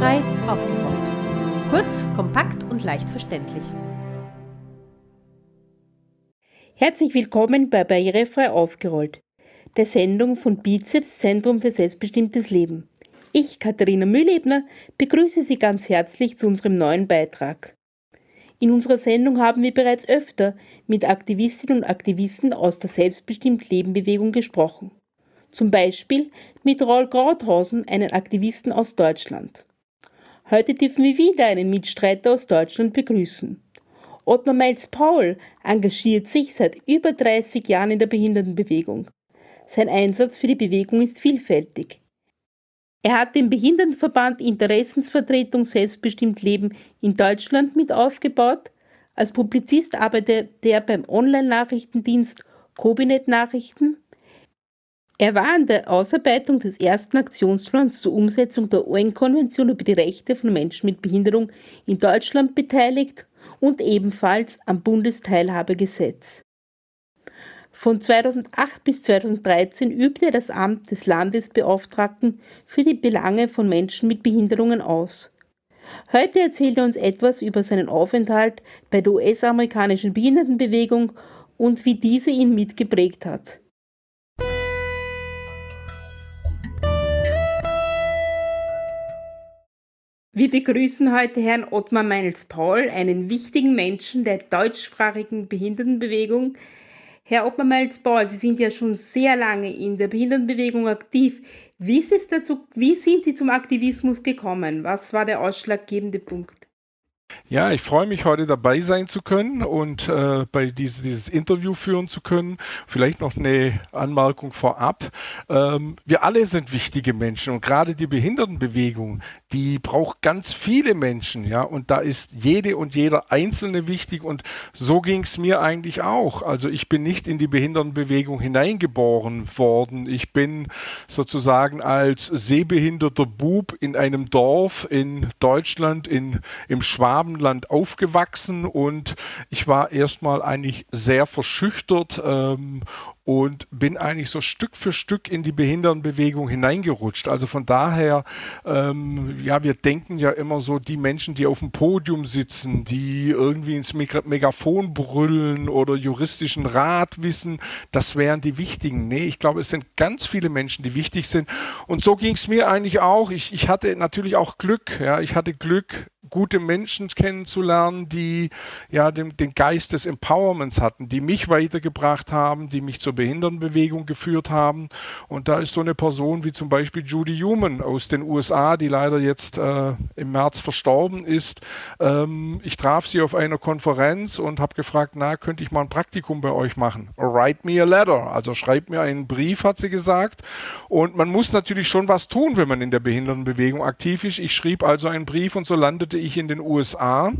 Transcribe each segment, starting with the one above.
Barrierefrei aufgeräumt. Kurz, kompakt und leicht verständlich. Herzlich willkommen bei Barrierefrei aufgerollt, der Sendung von Bizeps Zentrum für selbstbestimmtes Leben. Ich, Katharina Mühlebner, begrüße Sie ganz herzlich zu unserem neuen Beitrag. In unserer Sendung haben wir bereits öfter mit Aktivistinnen und Aktivisten aus der Selbstbestimmt Leben Bewegung gesprochen. Zum Beispiel mit Raul Krauthausen, einen Aktivisten aus Deutschland. Heute dürfen wir wieder einen Mitstreiter aus Deutschland begrüßen. Ottmar Meils-Paul engagiert sich seit über 30 Jahren in der Behindertenbewegung. Sein Einsatz für die Bewegung ist vielfältig. Er hat den Behindertenverband Interessensvertretung Selbstbestimmt Leben in Deutschland mit aufgebaut. Als Publizist arbeitet er beim Online-Nachrichtendienst Kobinet Nachrichten er war an der Ausarbeitung des ersten Aktionsplans zur Umsetzung der UN-Konvention über die Rechte von Menschen mit Behinderung in Deutschland beteiligt und ebenfalls am Bundesteilhabegesetz. Von 2008 bis 2013 übte er das Amt des Landesbeauftragten für die Belange von Menschen mit Behinderungen aus. Heute erzählt er uns etwas über seinen Aufenthalt bei der US-amerikanischen Behindertenbewegung und wie diese ihn mitgeprägt hat. Wir begrüßen heute Herrn Ottmar Meinels-Paul, einen wichtigen Menschen der deutschsprachigen Behindertenbewegung. Herr Ottmar Meinels-Paul, Sie sind ja schon sehr lange in der Behindertenbewegung aktiv. Wie, ist es dazu, wie sind Sie zum Aktivismus gekommen? Was war der ausschlaggebende Punkt? Ja, ich freue mich, heute dabei sein zu können und äh, bei dieses, dieses Interview führen zu können. Vielleicht noch eine Anmerkung vorab. Ähm, wir alle sind wichtige Menschen und gerade die Behindertenbewegung, die braucht ganz viele Menschen, ja, und da ist jede und jeder Einzelne wichtig und so ging es mir eigentlich auch. Also ich bin nicht in die Behindertenbewegung hineingeboren worden. Ich bin sozusagen als sehbehinderter Bub in einem Dorf in Deutschland, in, im Schwabenland aufgewachsen und ich war erstmal eigentlich sehr verschüchtert ähm, und bin eigentlich so Stück für Stück in die Behindertenbewegung hineingerutscht. Also von daher, ähm, ja, wir denken ja immer so, die Menschen, die auf dem Podium sitzen, die irgendwie ins Megafon brüllen oder juristischen Rat wissen, das wären die Wichtigen. Nee, ich glaube, es sind ganz viele Menschen, die wichtig sind. Und so ging es mir eigentlich auch. Ich, ich hatte natürlich auch Glück. Ja, ich hatte Glück, gute Menschen kennenzulernen, die ja den, den Geist des Empowerments hatten, die mich weitergebracht haben, die mich zur Behindertenbewegung geführt haben. Und da ist so eine Person wie zum Beispiel Judy Human aus den USA, die leider jetzt äh, im März verstorben ist. Ähm, ich traf sie auf einer Konferenz und habe gefragt, na, könnte ich mal ein Praktikum bei euch machen? Write me a letter. Also schreibt mir einen Brief, hat sie gesagt. Und man muss natürlich schon was tun, wenn man in der Behindertenbewegung aktiv ist. Ich schrieb also einen Brief und so landete ich in den USA,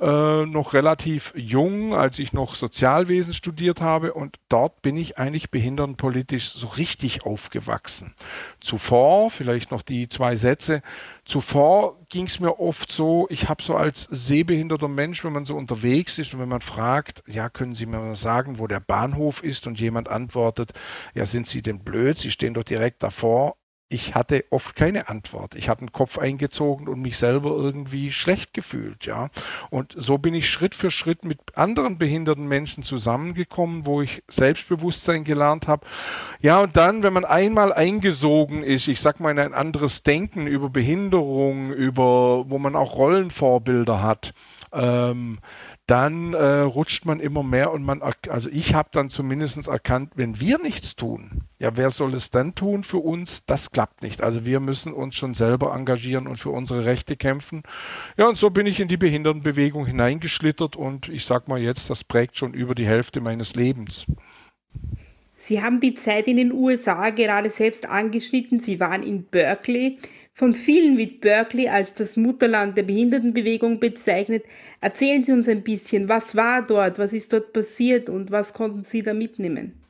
äh, noch relativ jung, als ich noch Sozialwesen studiert habe. Und dort bin ich eigentlich behindertenpolitisch so richtig aufgewachsen. Zuvor, vielleicht noch die zwei Sätze, zuvor ging es mir oft so, ich habe so als sehbehinderter Mensch, wenn man so unterwegs ist und wenn man fragt, ja, können Sie mir mal sagen, wo der Bahnhof ist und jemand antwortet, ja, sind Sie denn blöd, Sie stehen doch direkt davor, ich hatte oft keine Antwort. Ich hatte den Kopf eingezogen und mich selber irgendwie schlecht gefühlt, ja. Und so bin ich Schritt für Schritt mit anderen behinderten Menschen zusammengekommen, wo ich Selbstbewusstsein gelernt habe. Ja, und dann, wenn man einmal eingesogen ist, ich sag mal in ein anderes Denken über Behinderung, über, wo man auch Rollenvorbilder hat, ähm, dann äh, rutscht man immer mehr und man, also ich habe dann zumindest erkannt, wenn wir nichts tun, ja, wer soll es dann tun für uns? Das klappt nicht. Also wir müssen uns schon selber engagieren und für unsere Rechte kämpfen. Ja, und so bin ich in die Behindertenbewegung hineingeschlittert und ich sag mal jetzt, das prägt schon über die Hälfte meines Lebens. Sie haben die Zeit in den USA gerade selbst angeschnitten. Sie waren in Berkeley. Von vielen wird Berkeley als das Mutterland der Behindertenbewegung bezeichnet. Erzählen Sie uns ein bisschen, was war dort, was ist dort passiert und was konnten Sie da mitnehmen?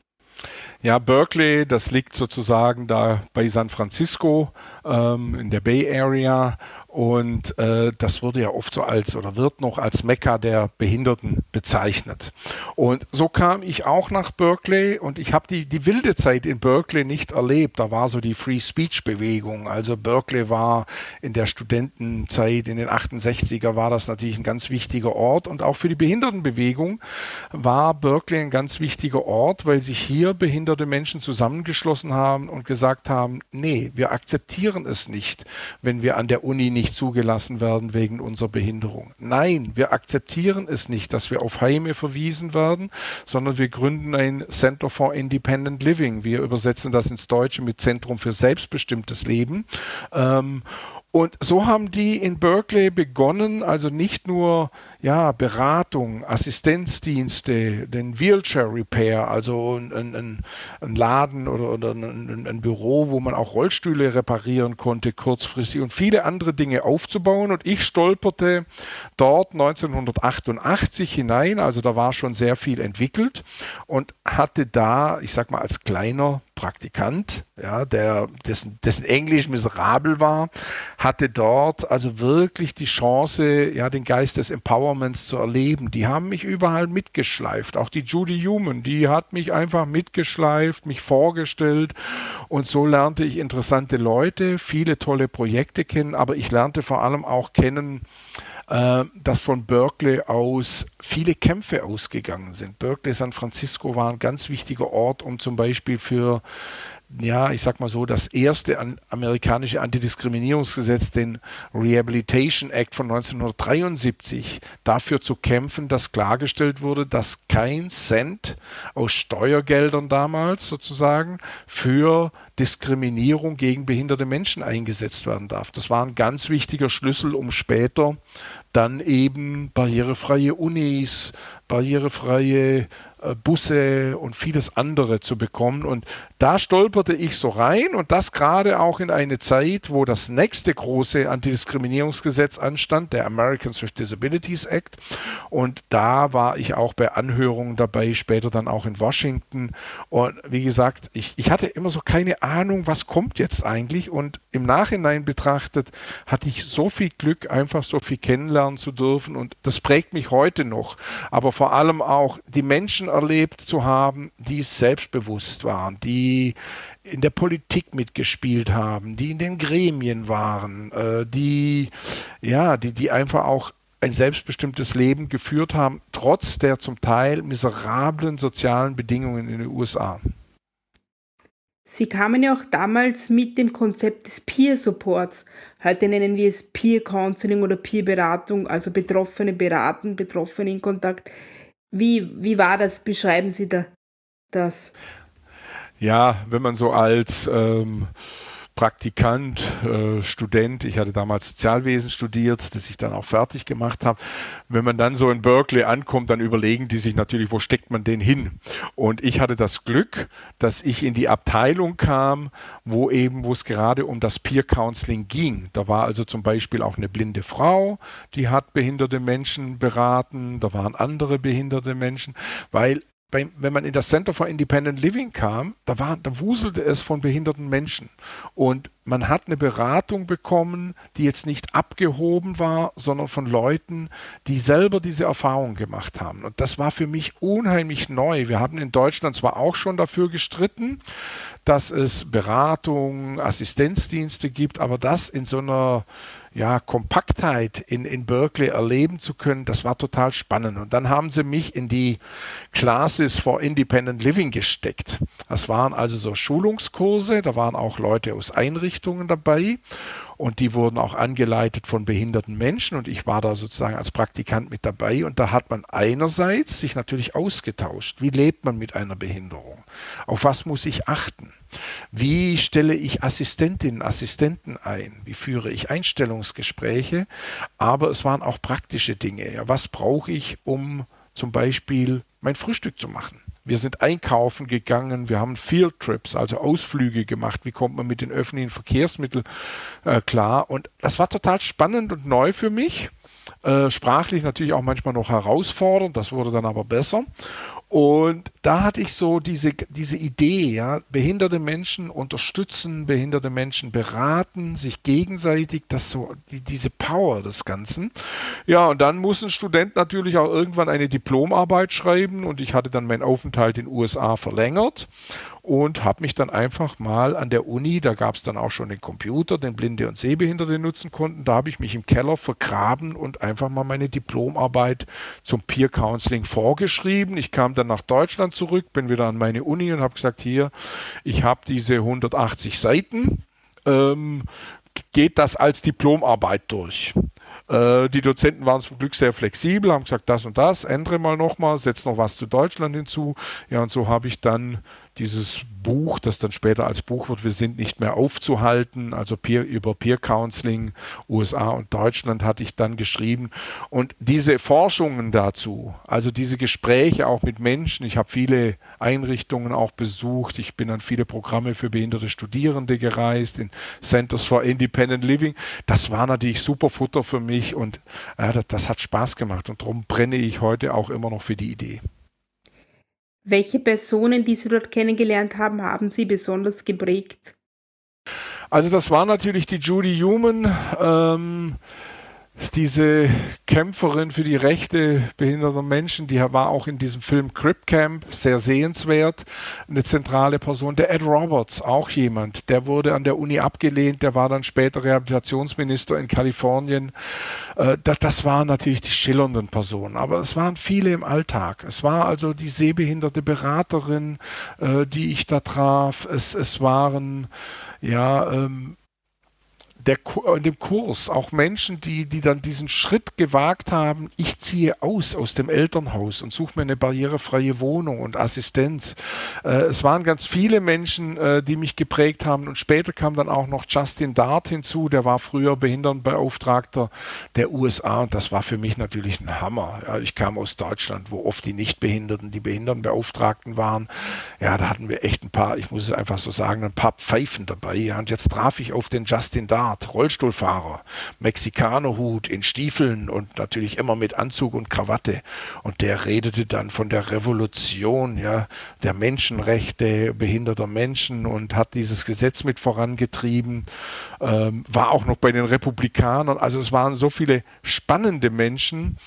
Ja, Berkeley, das liegt sozusagen da bei San Francisco ähm, in der Bay Area und äh, das wurde ja oft so als oder wird noch als Mekka der Behinderten bezeichnet. Und so kam ich auch nach Berkeley und ich habe die, die wilde Zeit in Berkeley nicht erlebt. Da war so die Free Speech Bewegung. Also Berkeley war in der Studentenzeit in den 68er war das natürlich ein ganz wichtiger Ort und auch für die Behindertenbewegung war Berkeley ein ganz wichtiger Ort, weil sich hier behinderte Menschen zusammengeschlossen haben und gesagt haben, nee, wir akzeptieren es nicht, wenn wir an der Uni nicht nicht zugelassen werden wegen unserer Behinderung. Nein, wir akzeptieren es nicht, dass wir auf Heime verwiesen werden, sondern wir gründen ein Center for Independent Living. Wir übersetzen das ins Deutsche mit Zentrum für selbstbestimmtes Leben. Ähm, und so haben die in Berkeley begonnen, also nicht nur ja, Beratung, Assistenzdienste, den Wheelchair Repair, also ein, ein, ein Laden oder, oder ein, ein, Büro, wo man auch Rollstühle reparieren konnte kurzfristig und viele andere Dinge aufzubauen. Und ich stolperte dort 1988 hinein, also da war schon sehr viel entwickelt und hatte da, ich sag mal, als kleiner Praktikant, ja, der, dessen, dessen Englisch miserabel war, hatte dort also wirklich die Chance, ja, den Geist des Empowerments zu erleben. Die haben mich überall mitgeschleift. Auch die Judy Human, die hat mich einfach mitgeschleift, mich vorgestellt. Und so lernte ich interessante Leute, viele tolle Projekte kennen, aber ich lernte vor allem auch kennen, äh, dass von Berkeley aus viele Kämpfe ausgegangen sind. Berkeley, San Francisco war ein ganz wichtiger Ort, um zum Beispiel für ja, ich sag mal so, das erste an, amerikanische Antidiskriminierungsgesetz, den Rehabilitation Act von 1973, dafür zu kämpfen, dass klargestellt wurde, dass kein Cent aus Steuergeldern damals sozusagen für Diskriminierung gegen behinderte Menschen eingesetzt werden darf. Das war ein ganz wichtiger Schlüssel, um später dann eben barrierefreie Unis, barrierefreie äh, Busse und vieles andere zu bekommen. Und da stolperte ich so rein und das gerade auch in eine Zeit, wo das nächste große Antidiskriminierungsgesetz anstand, der Americans with Disabilities Act. Und da war ich auch bei Anhörungen dabei, später dann auch in Washington. Und wie gesagt, ich, ich hatte immer so keine Ahnung, was kommt jetzt eigentlich. Und im Nachhinein betrachtet hatte ich so viel Glück, einfach so viel kennenlernen zu dürfen. Und das prägt mich heute noch. Aber vor allem auch die Menschen erlebt zu haben, die selbstbewusst waren, die in der Politik mitgespielt haben, die in den Gremien waren, äh, die ja, die, die einfach auch ein selbstbestimmtes Leben geführt haben, trotz der zum Teil miserablen sozialen Bedingungen in den USA. Sie kamen ja auch damals mit dem Konzept des Peer Supports. Heute nennen wir es Peer Counseling oder Peer Beratung, also Betroffene beraten, Betroffene in Kontakt. Wie, wie war das? Beschreiben Sie da das? Ja, wenn man so als ähm, Praktikant, äh, Student, ich hatte damals Sozialwesen studiert, das ich dann auch fertig gemacht habe. Wenn man dann so in Berkeley ankommt, dann überlegen die sich natürlich, wo steckt man den hin? Und ich hatte das Glück, dass ich in die Abteilung kam, wo eben, wo es gerade um das Peer Counseling ging. Da war also zum Beispiel auch eine blinde Frau, die hat behinderte Menschen beraten, da waren andere behinderte Menschen, weil wenn man in das Center for Independent Living kam, da, war, da wuselte es von behinderten Menschen. Und man hat eine Beratung bekommen, die jetzt nicht abgehoben war, sondern von Leuten, die selber diese Erfahrung gemacht haben. Und das war für mich unheimlich neu. Wir haben in Deutschland zwar auch schon dafür gestritten, dass es Beratung, Assistenzdienste gibt, aber das in so einer ja, Kompaktheit in, in Berkeley erleben zu können, das war total spannend. Und dann haben sie mich in die Classes for Independent Living gesteckt. Das waren also so Schulungskurse, da waren auch Leute aus Einrichtungen dabei und die wurden auch angeleitet von behinderten Menschen und ich war da sozusagen als Praktikant mit dabei und da hat man einerseits sich natürlich ausgetauscht. Wie lebt man mit einer Behinderung? Auf was muss ich achten? Wie stelle ich Assistentinnen, Assistenten ein? Wie führe ich Einstellungsgespräche? Aber es waren auch praktische Dinge. Ja, was brauche ich, um zum Beispiel mein Frühstück zu machen? Wir sind einkaufen gegangen, wir haben Field Trips, also Ausflüge gemacht. Wie kommt man mit den öffentlichen Verkehrsmitteln äh, klar? Und das war total spannend und neu für mich. Äh, sprachlich natürlich auch manchmal noch herausfordernd, das wurde dann aber besser. Und da hatte ich so diese, diese Idee, ja, behinderte Menschen unterstützen, behinderte Menschen beraten, sich gegenseitig, das so, die, diese Power des Ganzen. Ja, und dann muss ein Student natürlich auch irgendwann eine Diplomarbeit schreiben und ich hatte dann meinen Aufenthalt in den USA verlängert und habe mich dann einfach mal an der Uni, da gab es dann auch schon den Computer, den Blinde und Sehbehinderte nutzen konnten, da habe ich mich im Keller vergraben und einfach mal meine Diplomarbeit zum Peer Counseling vorgeschrieben. Ich kam dann nach Deutschland zurück, bin wieder an meine Uni und habe gesagt, hier, ich habe diese 180 Seiten. Ähm, geht das als Diplomarbeit durch. Äh, die Dozenten waren zum Glück sehr flexibel, haben gesagt, das und das, ändere mal nochmal, setz noch was zu Deutschland hinzu. Ja, und so habe ich dann dieses Buch, das dann später als Buch wird, wir sind nicht mehr aufzuhalten, also Peer, über Peer Counseling, USA und Deutschland hatte ich dann geschrieben. Und diese Forschungen dazu, also diese Gespräche auch mit Menschen, ich habe viele Einrichtungen auch besucht, ich bin an viele Programme für behinderte Studierende gereist, in Centers for Independent Living, das war natürlich super Futter für mich und äh, das, das hat Spaß gemacht und darum brenne ich heute auch immer noch für die Idee. Welche Personen, die Sie dort kennengelernt haben, haben Sie besonders geprägt? Also das war natürlich die Judy Human. Ähm, diese Kämpferin für die Rechte behinderter Menschen, die war auch in diesem Film Crip Camp sehr sehenswert, eine zentrale Person. Der Ed Roberts, auch jemand, der wurde an der Uni abgelehnt, der war dann später Rehabilitationsminister in Kalifornien. Äh, das, waren natürlich die schillernden Personen, aber es waren viele im Alltag. Es war also die sehbehinderte Beraterin, äh, die ich da traf. Es, es waren ja ähm, der, äh, dem Kurs auch Menschen, die, die dann diesen Schritt gewagt haben, ich ziehe aus aus dem Elternhaus und suche mir eine barrierefreie Wohnung und Assistenz. Äh, es waren ganz viele Menschen, äh, die mich geprägt haben und später kam dann auch noch Justin Dart hinzu, der war früher Behindertenbeauftragter der USA und das war für mich natürlich ein Hammer. Ja, ich kam aus Deutschland, wo oft die Nichtbehinderten die Behindertenbeauftragten waren. Ja, da hatten wir echt ein paar, ich muss es einfach so sagen, ein paar Pfeifen dabei. Ja, und jetzt traf ich auf den Justin Dart Bart, Rollstuhlfahrer, Mexikanerhut in Stiefeln und natürlich immer mit Anzug und Krawatte. Und der redete dann von der Revolution, ja, der Menschenrechte behinderter Menschen und hat dieses Gesetz mit vorangetrieben, ähm, war auch noch bei den Republikanern. Also es waren so viele spannende Menschen,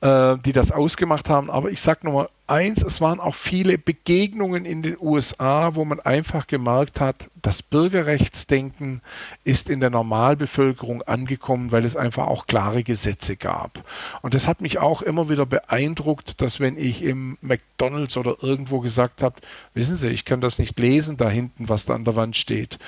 äh, die das ausgemacht haben. Aber ich sage nochmal eins, es waren auch viele Begegnungen in den USA, wo man einfach gemerkt hat, das Bürgerrechtsdenken ist in der Normalbevölkerung angekommen, weil es einfach auch klare Gesetze gab. Und das hat mich auch immer wieder beeindruckt, dass wenn ich im McDonald's oder irgendwo gesagt habe, wissen Sie, ich kann das nicht lesen da hinten, was da an der Wand steht.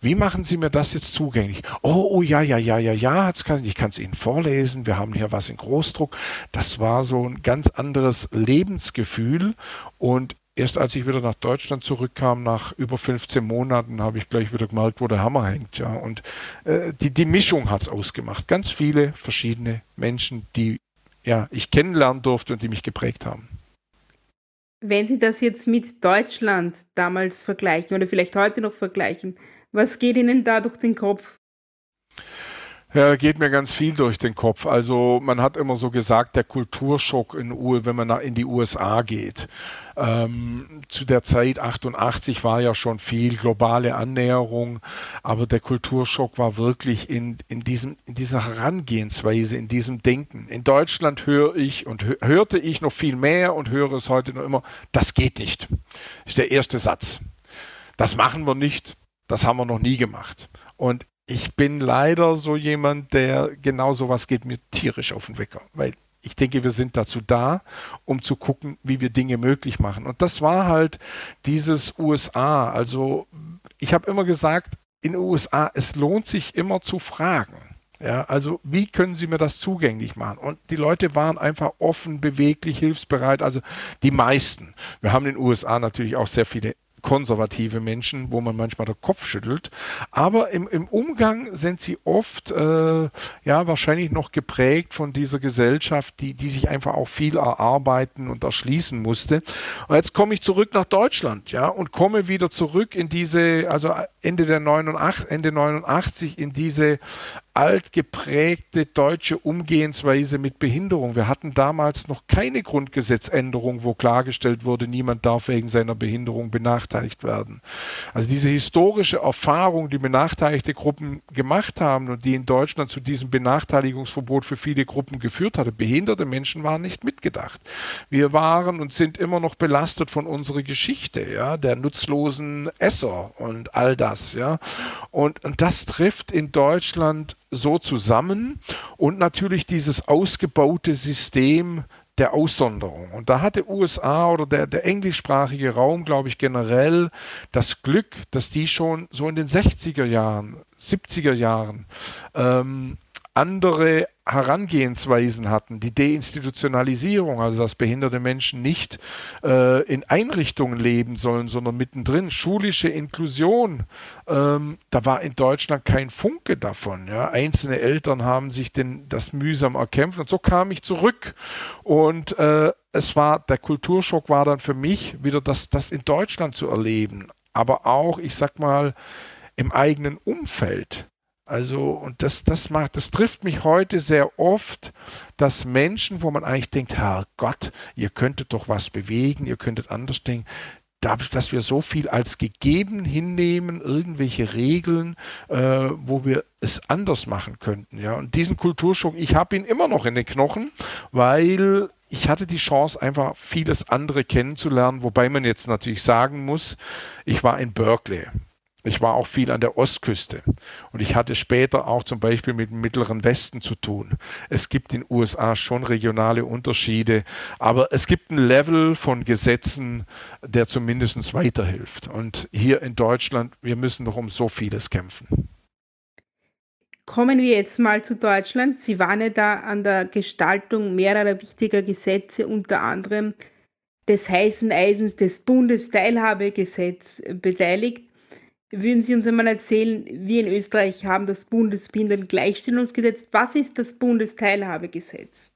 Wie machen Sie mir das jetzt zugänglich? Oh, oh ja, ja, ja, ja, ja, ich kann es Ihnen vorlesen, wir haben hier was in Großdruck. Das war so ein ganz anderes Lebensgefühl und erst als ich wieder nach Deutschland zurückkam, nach über 15 Monaten, habe ich gleich wieder gemerkt, wo der Hammer hängt. Ja. Und äh, die, die Mischung hat es ausgemacht. Ganz viele verschiedene Menschen, die ja, ich kennenlernen durfte und die mich geprägt haben. Wenn Sie das jetzt mit Deutschland damals vergleichen oder vielleicht heute noch vergleichen, was geht Ihnen da durch den Kopf? Ja, geht mir ganz viel durch den Kopf. Also man hat immer so gesagt, der Kulturschock in U wenn man in die USA geht. Ähm, zu der Zeit 88 war ja schon viel globale Annäherung, aber der Kulturschock war wirklich in, in, diesem, in dieser Herangehensweise, in diesem Denken. In Deutschland höre ich und hörte ich noch viel mehr und höre es heute noch immer, das geht nicht. Ist der erste Satz. Das machen wir nicht. Das haben wir noch nie gemacht. Und ich bin leider so jemand, der genau sowas geht mir tierisch auf den Wecker, weil ich denke, wir sind dazu da, um zu gucken, wie wir Dinge möglich machen. Und das war halt dieses USA. Also ich habe immer gesagt, in den USA, es lohnt sich immer zu fragen. Ja, also wie können Sie mir das zugänglich machen? Und die Leute waren einfach offen, beweglich, hilfsbereit. Also die meisten. Wir haben in den USA natürlich auch sehr viele konservative Menschen, wo man manchmal den Kopf schüttelt. Aber im, im Umgang sind sie oft äh, ja wahrscheinlich noch geprägt von dieser Gesellschaft, die, die sich einfach auch viel erarbeiten und erschließen musste. Und jetzt komme ich zurück nach Deutschland, ja, und komme wieder zurück in diese, also Ende der 89, Ende 89 in diese altgeprägte deutsche Umgehensweise mit Behinderung. Wir hatten damals noch keine Grundgesetzänderung, wo klargestellt wurde, niemand darf wegen seiner Behinderung benachteiligt werden. Also diese historische Erfahrung, die benachteiligte Gruppen gemacht haben und die in Deutschland zu diesem Benachteiligungsverbot für viele Gruppen geführt hatte, behinderte Menschen waren nicht mitgedacht. Wir waren und sind immer noch belastet von unserer Geschichte, ja, der nutzlosen Esser und all das, ja. Und, und das trifft in Deutschland so zusammen und natürlich dieses ausgebaute System der Aussonderung. Und da hatte USA oder der, der englischsprachige Raum, glaube ich, generell das Glück, dass die schon so in den 60er Jahren, 70er Jahren ähm, andere Herangehensweisen hatten, die Deinstitutionalisierung, also dass behinderte Menschen nicht äh, in Einrichtungen leben sollen, sondern mittendrin, schulische Inklusion, ähm, da war in Deutschland kein Funke davon. Ja. Einzelne Eltern haben sich den, das mühsam erkämpft und so kam ich zurück und äh, es war, der Kulturschock war dann für mich wieder das, das in Deutschland zu erleben, aber auch, ich sag mal, im eigenen Umfeld. Also, und das, das macht, das trifft mich heute sehr oft, dass Menschen, wo man eigentlich denkt, Herrgott, ihr könntet doch was bewegen, ihr könntet anders denken, dass wir so viel als gegeben hinnehmen, irgendwelche Regeln, äh, wo wir es anders machen könnten. Ja, und diesen Kulturschock, ich habe ihn immer noch in den Knochen, weil ich hatte die Chance, einfach vieles andere kennenzulernen, wobei man jetzt natürlich sagen muss, ich war in Berkeley. Ich war auch viel an der Ostküste und ich hatte später auch zum Beispiel mit dem Mittleren Westen zu tun. Es gibt in den USA schon regionale Unterschiede, aber es gibt ein Level von Gesetzen, der zumindest weiterhilft. Und hier in Deutschland, wir müssen noch um so vieles kämpfen. Kommen wir jetzt mal zu Deutschland. Sie waren ja da an der Gestaltung mehrerer wichtiger Gesetze, unter anderem des heißen Eisens des Bundesteilhabegesetz beteiligt. Würden Sie uns einmal erzählen, wir in Österreich haben das Bundesbehindertengleichstellungsgesetz. Was ist das Bundesteilhabegesetz?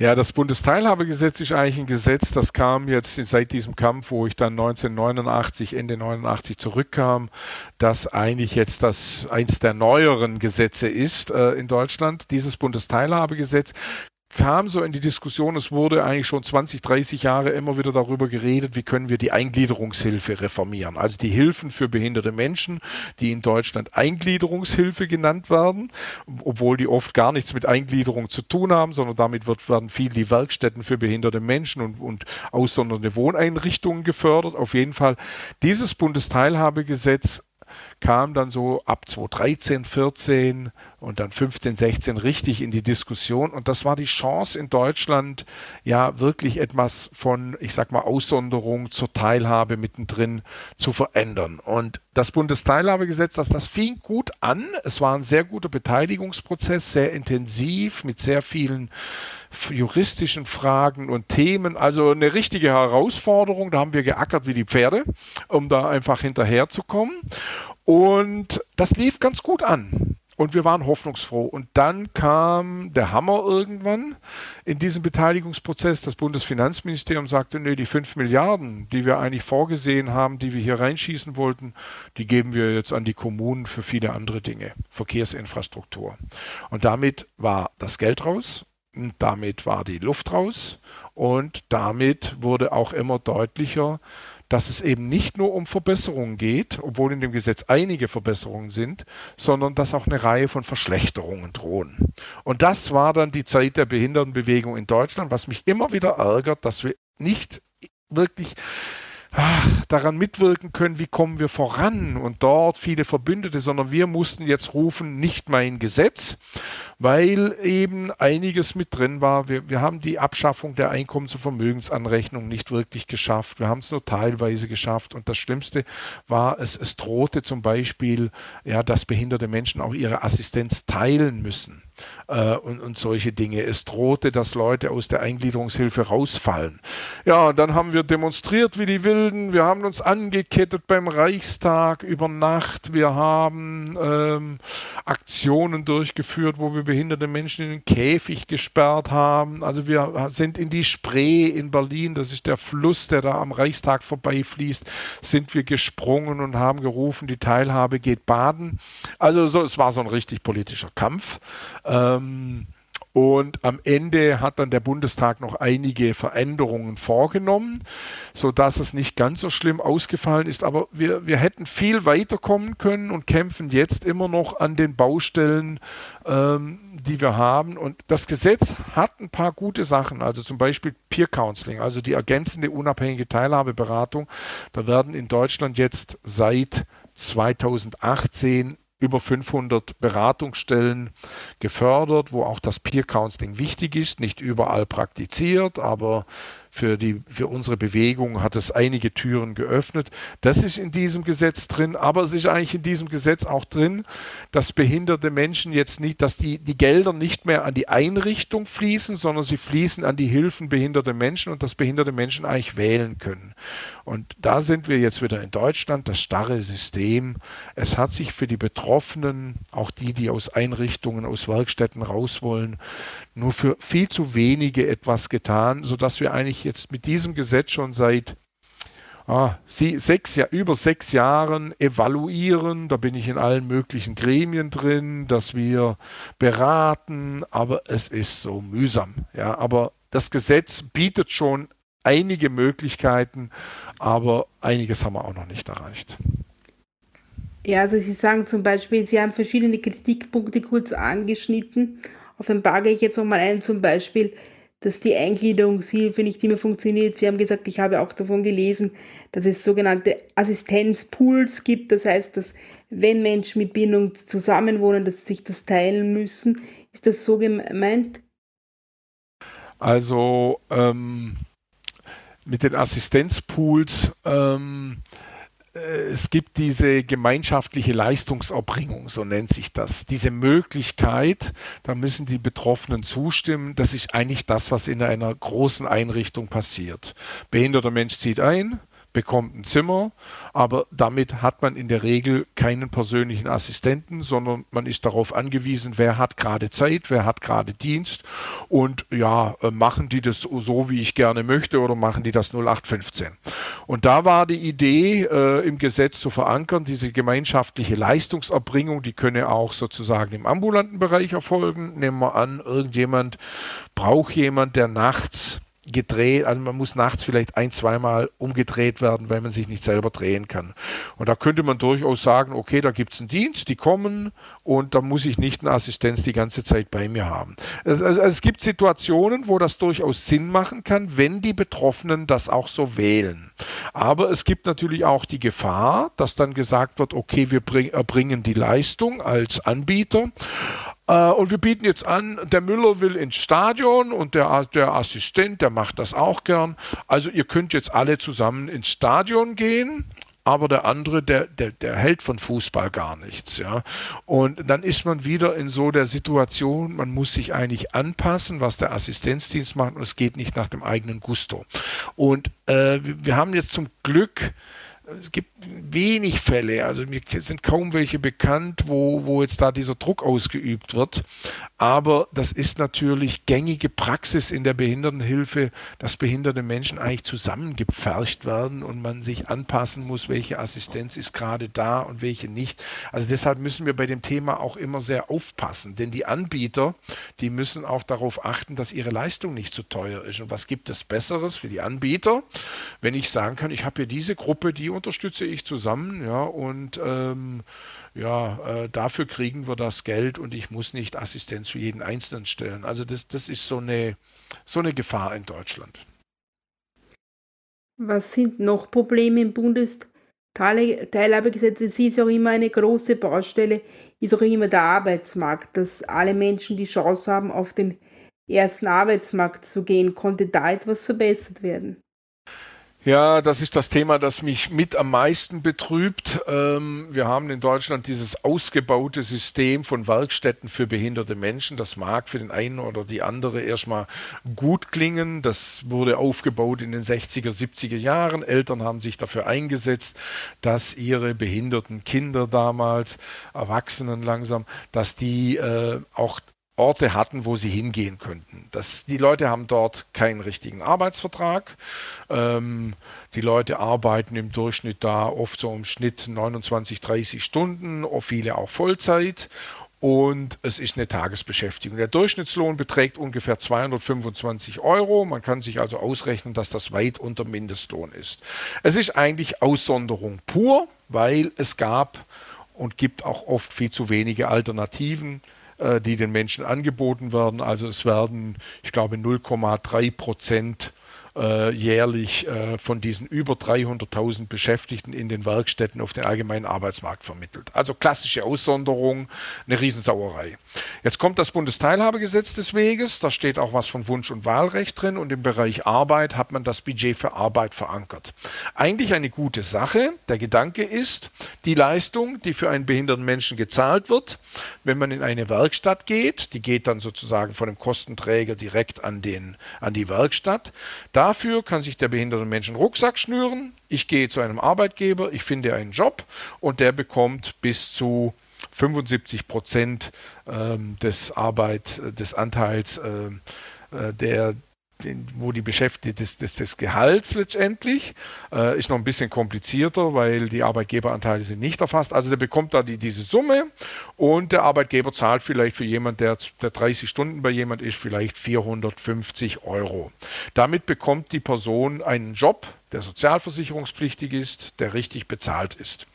Ja, das Bundesteilhabegesetz ist eigentlich ein Gesetz, das kam jetzt seit diesem Kampf, wo ich dann 1989, Ende 89 zurückkam, das eigentlich jetzt das eins der neueren Gesetze ist äh, in Deutschland. Dieses Bundesteilhabegesetz kam so in die Diskussion, es wurde eigentlich schon 20, 30 Jahre immer wieder darüber geredet, wie können wir die Eingliederungshilfe reformieren. Also die Hilfen für behinderte Menschen, die in Deutschland Eingliederungshilfe genannt werden, obwohl die oft gar nichts mit Eingliederung zu tun haben, sondern damit wird, werden viel die Werkstätten für behinderte Menschen und, und aussondernde Wohneinrichtungen gefördert. Auf jeden Fall, dieses Bundesteilhabegesetz kam dann so ab 2013, 14 und dann 15, 16 richtig in die Diskussion. Und das war die Chance in Deutschland, ja wirklich etwas von, ich sag mal, Aussonderung zur Teilhabe mittendrin zu verändern. Und das Bundesteilhabegesetz, das, das fing gut an. Es war ein sehr guter Beteiligungsprozess, sehr intensiv mit sehr vielen juristischen Fragen und Themen. Also eine richtige Herausforderung. Da haben wir geackert wie die Pferde, um da einfach hinterherzukommen. Und das lief ganz gut an. Und wir waren hoffnungsfroh. Und dann kam der Hammer irgendwann in diesem Beteiligungsprozess. Das Bundesfinanzministerium sagte, nee, die 5 Milliarden, die wir eigentlich vorgesehen haben, die wir hier reinschießen wollten, die geben wir jetzt an die Kommunen für viele andere Dinge, Verkehrsinfrastruktur. Und damit war das Geld raus damit war die Luft raus und damit wurde auch immer deutlicher, dass es eben nicht nur um Verbesserungen geht, obwohl in dem Gesetz einige Verbesserungen sind, sondern dass auch eine Reihe von Verschlechterungen drohen. Und das war dann die Zeit der Behindertenbewegung in Deutschland, was mich immer wieder ärgert, dass wir nicht wirklich ach, daran mitwirken können, wie kommen wir voran und dort viele Verbündete, sondern wir mussten jetzt rufen, nicht mein Gesetz, weil eben einiges mit drin war. Wir, wir haben die Abschaffung der Einkommens- und Vermögensanrechnung nicht wirklich geschafft. Wir haben es nur teilweise geschafft und das Schlimmste war, es, es drohte zum Beispiel, ja, dass behinderte Menschen auch ihre Assistenz teilen müssen. Äh, und, und solche Dinge. Es drohte, dass Leute aus der Eingliederungshilfe rausfallen. Ja, dann haben wir demonstriert wie die Wilden. Wir haben uns angekettet beim Reichstag über Nacht. Wir haben ähm, Aktionen durchgeführt, wo wir behinderte Menschen in den Käfig gesperrt haben. Also wir sind in die Spree in Berlin, das ist der Fluss, der da am Reichstag vorbeifließt, sind wir gesprungen und haben gerufen, die Teilhabe geht baden. Also so, es war so ein richtig politischer Kampf. Ähm, und am Ende hat dann der Bundestag noch einige Veränderungen vorgenommen, sodass es nicht ganz so schlimm ausgefallen ist. Aber wir, wir hätten viel weiterkommen können und kämpfen jetzt immer noch an den Baustellen, ähm, die wir haben. Und das Gesetz hat ein paar gute Sachen, also zum Beispiel Peer Counseling, also die ergänzende unabhängige Teilhabeberatung. Da werden in Deutschland jetzt seit 2018 über 500 Beratungsstellen gefördert, wo auch das Peer Counseling wichtig ist, nicht überall praktiziert, aber für, die, für unsere Bewegung hat es einige Türen geöffnet. Das ist in diesem Gesetz drin, aber es ist eigentlich in diesem Gesetz auch drin, dass behinderte Menschen jetzt nicht, dass die, die Gelder nicht mehr an die Einrichtung fließen, sondern sie fließen an die Hilfen behinderter Menschen und dass behinderte Menschen eigentlich wählen können. Und da sind wir jetzt wieder in Deutschland, das starre System. Es hat sich für die Betroffenen, auch die, die aus Einrichtungen, aus Werkstätten raus wollen, nur für viel zu wenige etwas getan, sodass wir eigentlich jetzt mit diesem Gesetz schon seit ah, sechs, über sechs Jahren evaluieren. Da bin ich in allen möglichen Gremien drin, dass wir beraten, aber es ist so mühsam. Ja, aber das Gesetz bietet schon einige Möglichkeiten, aber einiges haben wir auch noch nicht erreicht. Ja, also Sie sagen zum Beispiel, Sie haben verschiedene Kritikpunkte kurz angeschnitten. Paar gehe ich jetzt nochmal ein, zum Beispiel, dass die Eingliederungshilfe nicht immer funktioniert. Sie haben gesagt, ich habe auch davon gelesen, dass es sogenannte Assistenzpools gibt. Das heißt, dass wenn Menschen mit Bindung zusammenwohnen, dass sie sich das teilen müssen. Ist das so gemeint? Also ähm, mit den Assistenzpools ähm, äh, es gibt diese gemeinschaftliche Leistungserbringung, so nennt sich das. Diese Möglichkeit, da müssen die Betroffenen zustimmen. Das ist eigentlich das, was in einer großen Einrichtung passiert. Behinderter Mensch zieht ein, bekommt ein Zimmer, aber damit hat man in der Regel keinen persönlichen Assistenten, sondern man ist darauf angewiesen, wer hat gerade Zeit, wer hat gerade Dienst und ja, äh, machen die das so, wie ich gerne möchte oder machen die das 0815. Und da war die Idee äh, im Gesetz zu verankern, diese gemeinschaftliche Leistungserbringung, die könne auch sozusagen im ambulanten Bereich erfolgen. Nehmen wir an, irgendjemand braucht jemand, der nachts gedreht, also man muss nachts vielleicht ein, zweimal umgedreht werden, weil man sich nicht selber drehen kann. Und da könnte man durchaus sagen, okay, da gibt es einen Dienst, die kommen und da muss ich nicht eine Assistenz die ganze Zeit bei mir haben. Also, also, es gibt Situationen, wo das durchaus Sinn machen kann, wenn die Betroffenen das auch so wählen. Aber es gibt natürlich auch die Gefahr, dass dann gesagt wird, okay, wir erbringen die Leistung als Anbieter, und wir bieten jetzt an, der Müller will ins Stadion und der, der Assistent, der macht das auch gern. Also ihr könnt jetzt alle zusammen ins Stadion gehen aber der andere, der, der, der hält von Fußball gar nichts. Ja? Und dann ist man wieder in so der Situation, man muss sich eigentlich anpassen, was der Assistenzdienst macht und es geht nicht nach dem eigenen Gusto. Und äh, wir haben jetzt zum Glück es gibt wenig Fälle, also mir sind kaum welche bekannt, wo, wo jetzt da dieser Druck ausgeübt wird. Aber das ist natürlich gängige Praxis in der Behindertenhilfe, dass behinderte Menschen eigentlich zusammengepfercht werden und man sich anpassen muss, welche Assistenz ist gerade da und welche nicht. Also deshalb müssen wir bei dem Thema auch immer sehr aufpassen, denn die Anbieter, die müssen auch darauf achten, dass ihre Leistung nicht zu teuer ist. Und was gibt es Besseres für die Anbieter, wenn ich sagen kann, ich habe hier diese Gruppe, die unterstütze ich zusammen, ja, und ähm, ja, äh, dafür kriegen wir das Geld und ich muss nicht Assistenz für jeden Einzelnen stellen. Also das, das ist so eine, so eine Gefahr in Deutschland. Was sind noch Probleme im Bundesteilhabegesetz? Es ist auch immer eine große Baustelle, ist auch immer der Arbeitsmarkt, dass alle Menschen die Chance haben, auf den ersten Arbeitsmarkt zu gehen. Konnte da etwas verbessert werden? Ja, das ist das Thema, das mich mit am meisten betrübt. Ähm, wir haben in Deutschland dieses ausgebaute System von Werkstätten für behinderte Menschen. Das mag für den einen oder die andere erstmal gut klingen. Das wurde aufgebaut in den 60er, 70er Jahren. Eltern haben sich dafür eingesetzt, dass ihre behinderten Kinder damals, Erwachsenen langsam, dass die äh, auch Orte hatten, wo sie hingehen könnten. Das, die Leute haben dort keinen richtigen Arbeitsvertrag. Ähm, die Leute arbeiten im Durchschnitt da oft so im Schnitt 29, 30 Stunden, viele auch Vollzeit. Und es ist eine Tagesbeschäftigung. Der Durchschnittslohn beträgt ungefähr 225 Euro. Man kann sich also ausrechnen, dass das weit unter Mindestlohn ist. Es ist eigentlich Aussonderung pur, weil es gab und gibt auch oft viel zu wenige Alternativen die den Menschen angeboten werden. Also es werden, ich glaube, 0,3 Prozent äh, jährlich äh, von diesen über 300.000 Beschäftigten in den Werkstätten auf den allgemeinen Arbeitsmarkt vermittelt. Also klassische Aussonderung, eine Riesensauerei. Jetzt kommt das Bundesteilhabegesetz des Weges, da steht auch was von Wunsch- und Wahlrecht drin und im Bereich Arbeit hat man das Budget für Arbeit verankert. Eigentlich eine gute Sache. Der Gedanke ist, die Leistung, die für einen behinderten Menschen gezahlt wird, wenn man in eine Werkstatt geht, die geht dann sozusagen von dem Kostenträger direkt an, den, an die Werkstatt, Dafür kann sich der behinderte Mensch einen Rucksack schnüren. Ich gehe zu einem Arbeitgeber, ich finde einen Job und der bekommt bis zu 75 Prozent ähm, des Arbeit, des Anteils ähm, äh, der den, wo die Beschäftigten des, des, des Gehalts letztendlich äh, ist noch ein bisschen komplizierter, weil die Arbeitgeberanteile sind nicht erfasst. Also der bekommt da die, diese Summe und der Arbeitgeber zahlt vielleicht für jemanden, der, der 30 Stunden bei jemand ist, vielleicht 450 Euro. Damit bekommt die Person einen Job, der sozialversicherungspflichtig ist, der richtig bezahlt ist.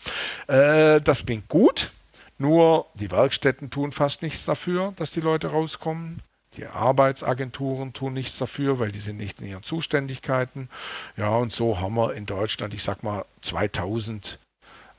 Äh, das klingt gut. Nur die Werkstätten tun fast nichts dafür, dass die Leute rauskommen. Die Arbeitsagenturen tun nichts dafür, weil die sind nicht in ihren Zuständigkeiten. Ja, und so haben wir in Deutschland, ich sag mal, 2000,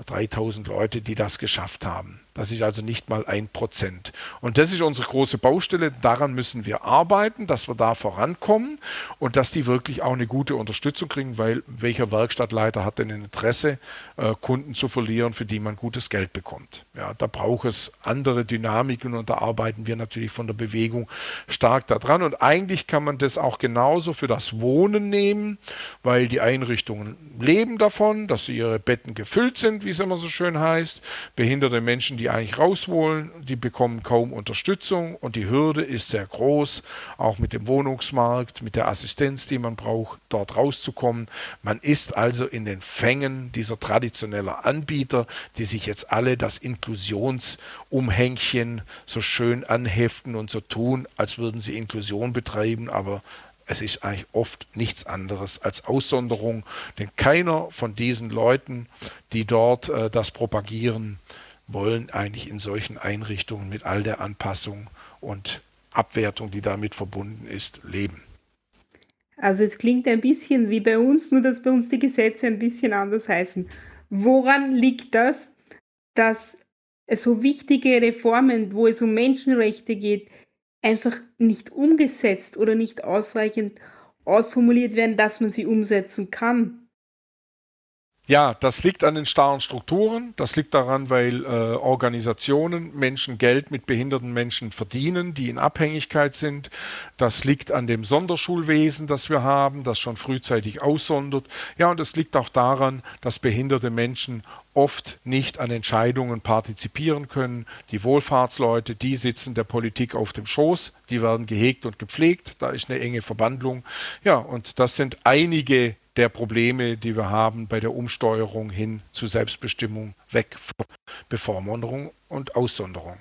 3000 Leute, die das geschafft haben. Das ist also nicht mal ein Prozent. Und das ist unsere große Baustelle. Daran müssen wir arbeiten, dass wir da vorankommen und dass die wirklich auch eine gute Unterstützung kriegen, weil welcher Werkstattleiter hat denn ein Interesse, äh, Kunden zu verlieren, für die man gutes Geld bekommt? Ja, da braucht es andere Dynamiken und da arbeiten wir natürlich von der Bewegung stark daran. Und eigentlich kann man das auch genauso für das Wohnen nehmen, weil die Einrichtungen leben davon, dass ihre Betten gefüllt sind, wie es immer so schön heißt. Behinderte Menschen, die die eigentlich raus wollen, die bekommen kaum Unterstützung und die Hürde ist sehr groß, auch mit dem Wohnungsmarkt, mit der Assistenz, die man braucht, dort rauszukommen. Man ist also in den Fängen dieser traditionellen Anbieter, die sich jetzt alle das Inklusionsumhängchen so schön anheften und so tun, als würden sie Inklusion betreiben, aber es ist eigentlich oft nichts anderes als Aussonderung, denn keiner von diesen Leuten, die dort äh, das propagieren, wollen eigentlich in solchen Einrichtungen mit all der Anpassung und Abwertung, die damit verbunden ist, leben. Also es klingt ein bisschen wie bei uns, nur dass bei uns die Gesetze ein bisschen anders heißen. Woran liegt das, dass so wichtige Reformen, wo es um Menschenrechte geht, einfach nicht umgesetzt oder nicht ausreichend ausformuliert werden, dass man sie umsetzen kann? Ja, das liegt an den starren Strukturen. Das liegt daran, weil äh, Organisationen Menschen Geld mit behinderten Menschen verdienen, die in Abhängigkeit sind. Das liegt an dem Sonderschulwesen, das wir haben, das schon frühzeitig aussondert. Ja, und es liegt auch daran, dass behinderte Menschen oft nicht an Entscheidungen partizipieren können. Die Wohlfahrtsleute, die sitzen der Politik auf dem Schoß, die werden gehegt und gepflegt. Da ist eine enge Verbandlung. Ja, und das sind einige der Probleme, die wir haben bei der Umsteuerung hin zu Selbstbestimmung, weg von Bevormunderung und Aussonderung.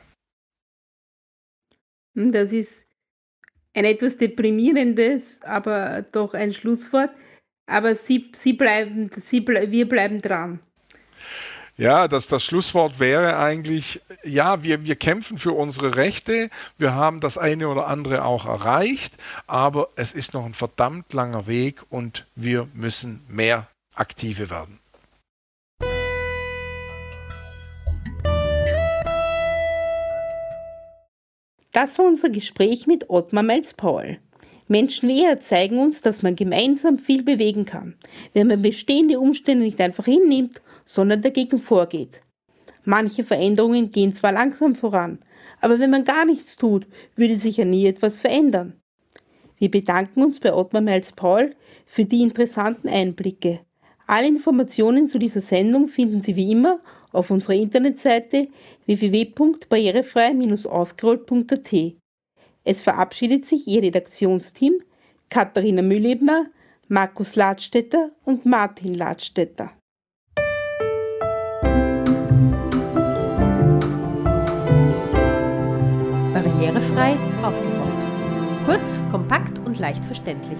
Hm, das ist ein etwas deprimierendes, aber doch ein Schlusswort. Aber Sie, Sie bleiben, Sie wir bleiben dran. Ja, das, das Schlusswort wäre eigentlich, ja, wir, wir kämpfen für unsere Rechte, wir haben das eine oder andere auch erreicht, aber es ist noch ein verdammt langer Weg und wir müssen mehr aktive werden. Das war unser Gespräch mit Ottmar Melz-Paul. Menschen wie er zeigen uns, dass man gemeinsam viel bewegen kann, wenn man bestehende Umstände nicht einfach hinnimmt, sondern dagegen vorgeht. Manche Veränderungen gehen zwar langsam voran, aber wenn man gar nichts tut, würde sich ja nie etwas verändern. Wir bedanken uns bei Ottmar Miles-Paul für die interessanten Einblicke. Alle Informationen zu dieser Sendung finden Sie wie immer auf unserer Internetseite www.barrierefrei-aufgerollt.at. Es verabschiedet sich Ihr Redaktionsteam Katharina Mühlebner, Markus Ladstätter und Martin Ladstätter. Barrierefrei aufgerollt. Kurz, kompakt und leicht verständlich.